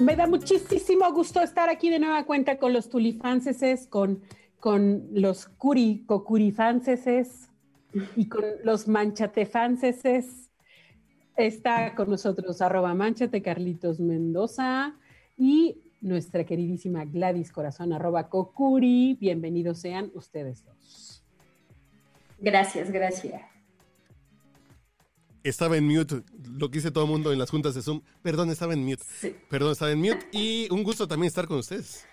Me da muchísimo gusto estar aquí de nueva cuenta con los tulifanceses, con, con los curicocurifanceses y con los manchatefanceses. Está con nosotros arroba manchate Carlitos Mendoza y nuestra queridísima Gladys Corazón arroba cocuri. Bienvenidos sean ustedes dos. Gracias, gracias. Estaba en mute, lo que dice todo el mundo en las juntas de Zoom. Perdón, estaba en mute. Sí. Perdón, estaba en mute. Y un gusto también estar con ustedes.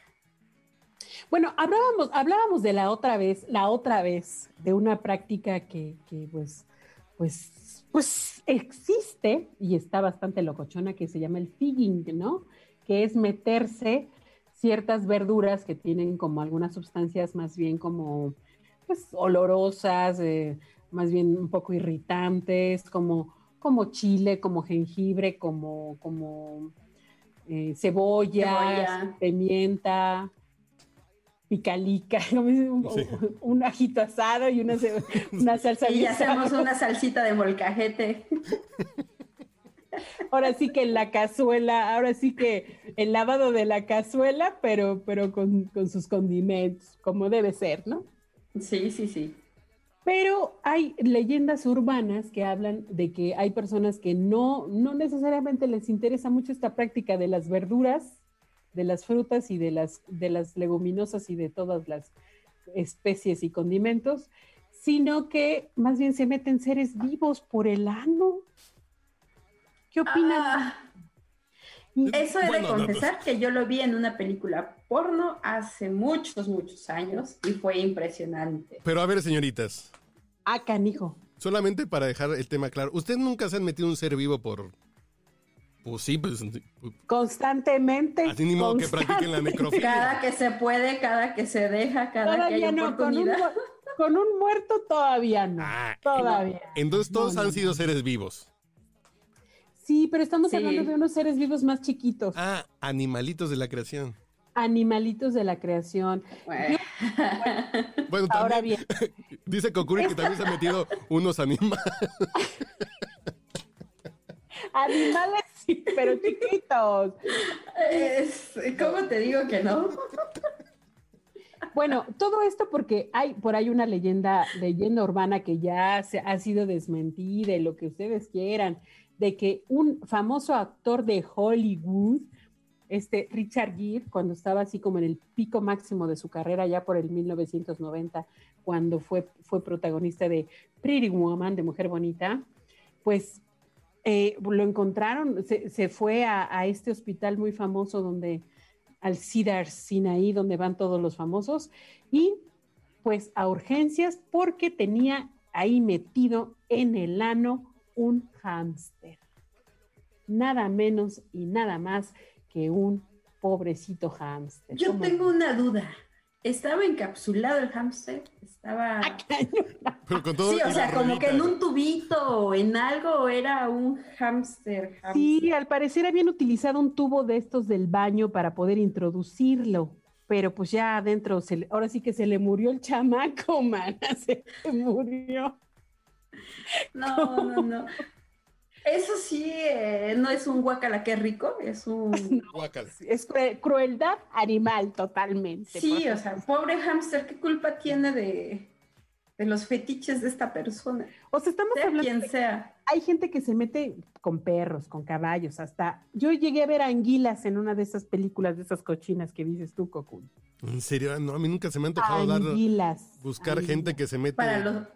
Bueno, hablábamos, hablábamos de la otra vez, la otra vez, de una práctica que, que pues, pues, pues existe y está bastante locochona que se llama el figging, ¿no? Que es meterse ciertas verduras que tienen como algunas sustancias más bien como, pues, olorosas, eh, más bien un poco irritantes, como, como chile, como jengibre, como, como eh, cebolla, Cebolla. pimienta, picalica, un, Sí. un ajito asado y una, una salsa Y hacemos una salsita de molcajete. Ahora sí que en la cazuela, ahora sí que el lavado de la cazuela, pero, pero con, con sus condimentos, como debe ser, ¿no? Sí, sí, sí. Pero hay leyendas urbanas que hablan de que hay personas que no, no necesariamente les interesa mucho esta práctica de las verduras, de las frutas y de las, de las leguminosas y de todas las especies y condimentos, sino que más bien se meten seres vivos por el ano. ¿Qué opinan? Ah, eso he de Bueno, no, confesar que yo lo vi en una película porno hace muchos, muchos años y fue impresionante. Pero a ver, señoritas, Ah, canijo. solamente para dejar el tema claro, ¿ustedes nunca se han metido un ser vivo por... Pues sí, pues... Constantemente. Así ni modo que practiquen la necrofilia. Cada que se puede, cada que se deja, cada que hay no, con un, oportunidad. con un muerto todavía no. Ah, todavía. Entonces todos No, no, han sido seres vivos. Sí, pero estamos Sí. hablando de unos seres vivos más chiquitos, Ah, animalitos de la creación. Animalitos de la creación. Bueno, Bueno, Ahora bien, dice Kokuri que también se han metido unos animales. animales sí, pero chiquitos. es- ¿Cómo te digo que no? Bueno, todo esto porque hay por ahí una leyenda, leyenda urbana que ya se ha sido desmentida y lo que ustedes quieran, de que un famoso actor de Hollywood, este Richard Gere, cuando estaba así como en el pico máximo de su carrera, ya por el 1990, cuando fue, fue protagonista de Pretty Woman, de Mujer Bonita, pues eh, lo encontraron, se, se fue a, este hospital muy famoso donde al Cedar Sinaí, donde van todos los famosos, y pues a urgencias porque tenía ahí metido en el ano un hámster. Nada menos y nada más que un pobrecito hámster. Yo ¿Cómo? tengo una duda. ¿Estaba encapsulado el hámster? Estaba... Ah. Pero con todo Sí, o sea, como que en un tubito o en algo era un hámster. hámster. Sí, al parecer habían utilizado un tubo de estos del baño para poder introducirlo, pero pues ya adentro, se le- ahora sí que se le murió el chamaco, mana, se le murió. No, no, no. Eso sí, eh, no es un guacala que rico, es un... Guácala. Es cru- crueldad animal totalmente. Sí, o sea, pobre hámster, ¿qué culpa tiene de, de los fetiches de esta persona? O sea, estamos Sea hablando, quien sea. hay gente que se mete con perros, con caballos, hasta yo llegué a ver anguilas en una de esas películas de esas cochinas que dices tú, Cocuy. En serio, no, a mí nunca se me ha antojado dar, Anguilas. buscar anguilas. gente que se mete. Para los,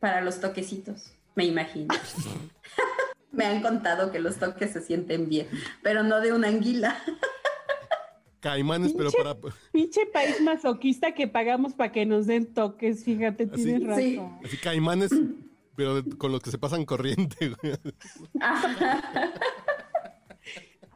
para los toquecitos, me imagino. me han contado que los toques se sienten bien, pero no de una anguila. Caimanes, pero para. Pinche país masoquista que pagamos para que nos den toques, fíjate, Así- tienes razón. Sí. Así caimanes, pero con los que se pasan corriente, güey.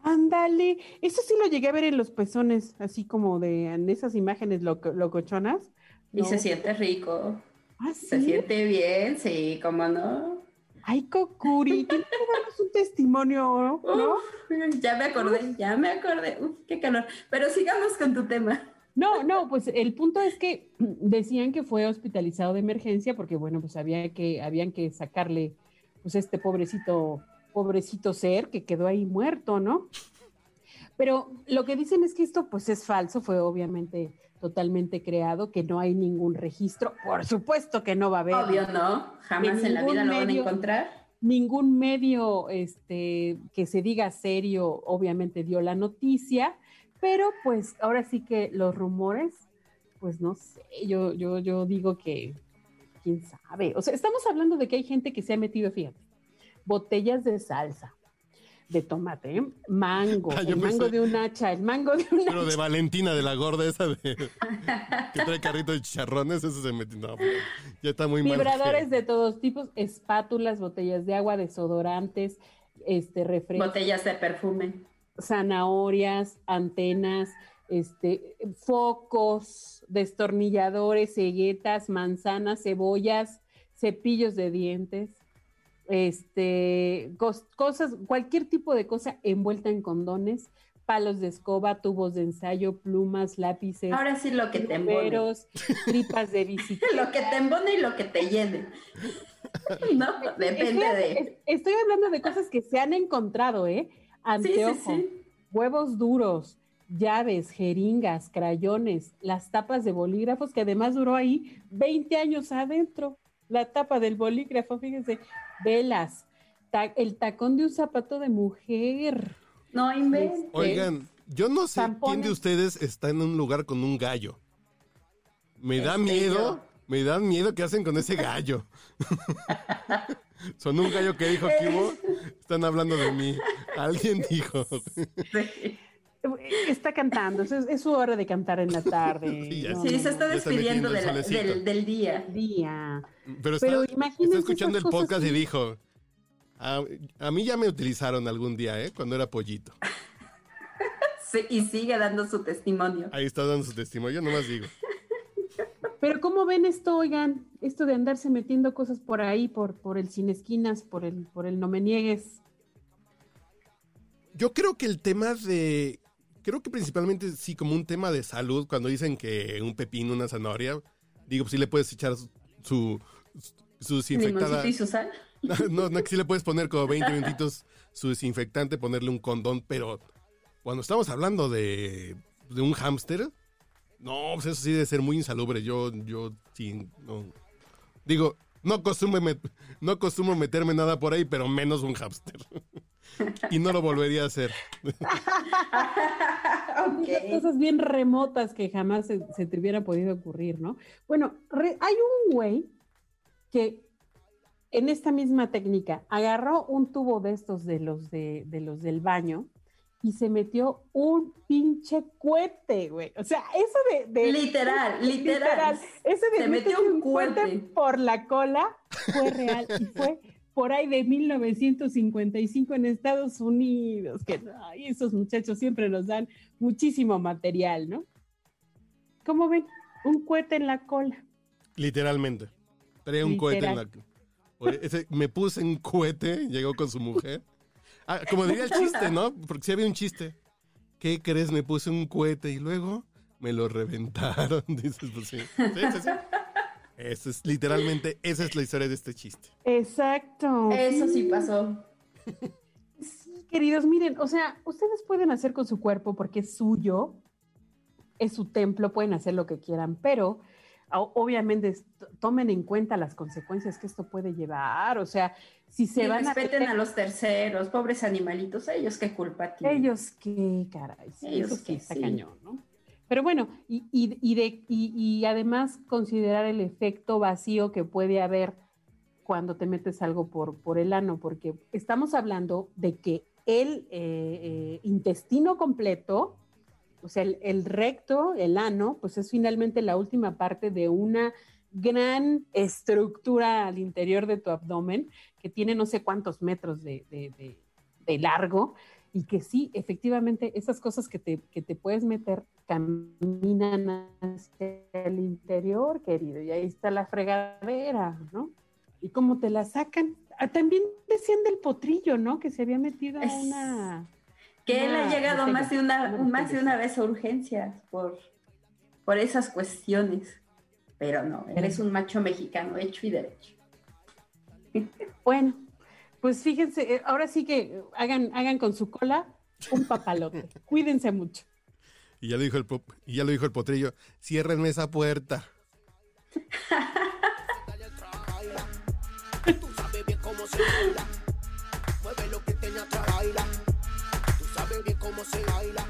Ándale, eso sí lo llegué a ver en los pezones, así como de en esas imágenes loco- locochonas. Y se siente rico. Ah, Se siente bien, sí, cómo no. Ay, Kokuri, que darnos un testimonio, ¿no? Uf, ya me acordé, ya me acordé. Uf, qué calor. Pero sigamos con tu tema. No, no, pues el punto es que decían que fue hospitalizado de emergencia porque, bueno, pues había que, habían que sacarle, pues este pobrecito, pobrecito ser que quedó ahí muerto, ¿no? Pero lo que dicen es que esto, pues es falso, fue obviamente totalmente creado, que no hay ningún registro. Por supuesto que no va a haber. Obvio, ¿no? Jamás En la vida lo van a encontrar. ningún medio este, que se diga serio, obviamente dio la noticia, pero pues ahora sí que los rumores, pues no sé, yo, yo, yo digo que, quién sabe, o sea, estamos hablando de que hay gente que se ha metido, fíjate, botellas de salsa, de tomate, ¿eh? mango, Ah, el mango de un hacha, el mango de un Pero hacha. de Valentina, de la gorda esa de que trae carrito de chicharrones, eso se metió. No, ya está muy mal. Vibradores de todos tipos, espátulas, botellas de agua, desodorantes, este refrescos. Botellas de perfume. zanahorias, antenas, este, focos, destornilladores, ceguetas, manzanas, cebollas, cepillos de dientes, este, cos- cosas, cualquier tipo de cosa envuelta en condones, palos de escoba, tubos de ensayo, plumas, lápices, Ahora sí lo que te embone. tripas de bicicleta. Lo que te embone y lo que te llene. No, depende Estoy- de. es- Estoy hablando de cosas que se han encontrado, ¿eh? Sí, sí, Anteojo, sí. huevos duros, llaves, jeringas, crayones, las tapas de bolígrafos, que además duró ahí 20 años adentro. La tapa del bolígrafo, fíjense, velas, ta- el tacón de un zapato de mujer. No inventes. Oigan, yo no sé quién de ustedes está en un lugar con un gallo. Me da Este, miedo, yo. me da miedo qué hacen con ese gallo. Son un gallo que dijo que hubo. Están hablando de mí. Alguien dijo. Sí, Está cantando, es, es su hora de cantar en la tarde. Sí, ya No, sé. Sí, no, se está despidiendo del, del día. día. Pero está, Pero está escuchando el podcast y dijo. A, a mí ya me utilizaron algún día, ¿eh? Cuando era pollito. Sí, y sigue dando su testimonio. Ahí está dando su testimonio. Yo nomás digo. Pero ¿cómo ven esto, oigan? Esto de andarse metiendo cosas por ahí, por, por el sin esquinas, por el, por el no me niegues. Yo creo que el tema de. Creo que principalmente sí, como un tema de salud, cuando dicen que un pepino, una zanahoria, digo, pues sí le puedes echar su, su, su desinfectada. Limoncito y su sal. No, no, que sí le puedes poner como 20 minutitos su desinfectante, ponerle un condón, pero cuando estamos hablando de, de un hámster, no, pues eso sí debe ser muy insalubre. Yo, yo sí, no. Digo, no acostumbro, no acostumbro meterme nada por ahí, pero menos un hámster. Y no lo volvería a hacer. Esas ok. cosas bien remotas que jamás se, se te hubiera podido ocurrir, ¿no? Bueno, re- hay un güey que en esta misma técnica agarró un tubo de estos de los, de, de los del baño y se metió un pinche cohete, güey. O sea, eso de... de- Literal, literal. Ese de Se metió métete un cohete. por la cola fue real y fue por ahí de 1955 en Estados Unidos, que ay, esos muchachos siempre nos dan muchísimo material, ¿no? ¿Cómo ven? Un cohete en la cola. Literalmente. Traía un cohete en la. Literal. Ese- me puse un cohete, llegó con su mujer. Ah, como diría el chiste, ¿no? Porque sí había un chiste. ¿Qué crees? Me puse un cohete y luego me lo reventaron. Dices, pues sí. Sí, sí, sí. Esa es literalmente, esa es la historia de este chiste. Exacto. Eso sí pasó. Sí, queridos, miren, o sea, ustedes pueden hacer con su cuerpo porque es suyo, es su templo, pueden hacer lo que quieran, pero obviamente tomen en cuenta las consecuencias que esto puede llevar, o sea, si se Que van a, respeten meter- a los terceros, pobres animalitos, ellos qué culpa tienen. ellos qué caray, sí, Ellos eso qué, está sí. cañón, ¿no? Pero bueno, y, de, y, además considerar el efecto vacío que puede haber cuando te metes algo por, el ano, porque estamos hablando de que el eh, eh, intestino completo, o sea, el, recto, el ano, pues es finalmente la última parte de una gran estructura al interior de tu abdomen que tiene no sé cuántos metros de largo y que sí, efectivamente, esas cosas que te, que te puedes meter caminan hacia el interior, querido, y ahí está la fregadera, ¿no? ¿Y cómo te la sacan? Ah, también decían del potrillo, ¿no? Que se había metido a una... Que él ha llegado más de una, más de una vez a urgencias por, por esas cuestiones. Pero no, él es un macho mexicano hecho y derecho. Bueno, pues fíjense, eh, ahora sí que hagan, hagan con su cola un papalote. Cuídense mucho. Y ya lo dijo el, y ya lo dijo el potrillo. Ciérrenme esa puerta. Tú sabes bien cómo se baila. Mueve lo que tenga atrás, baila. Tú sabes bien cómo se baila.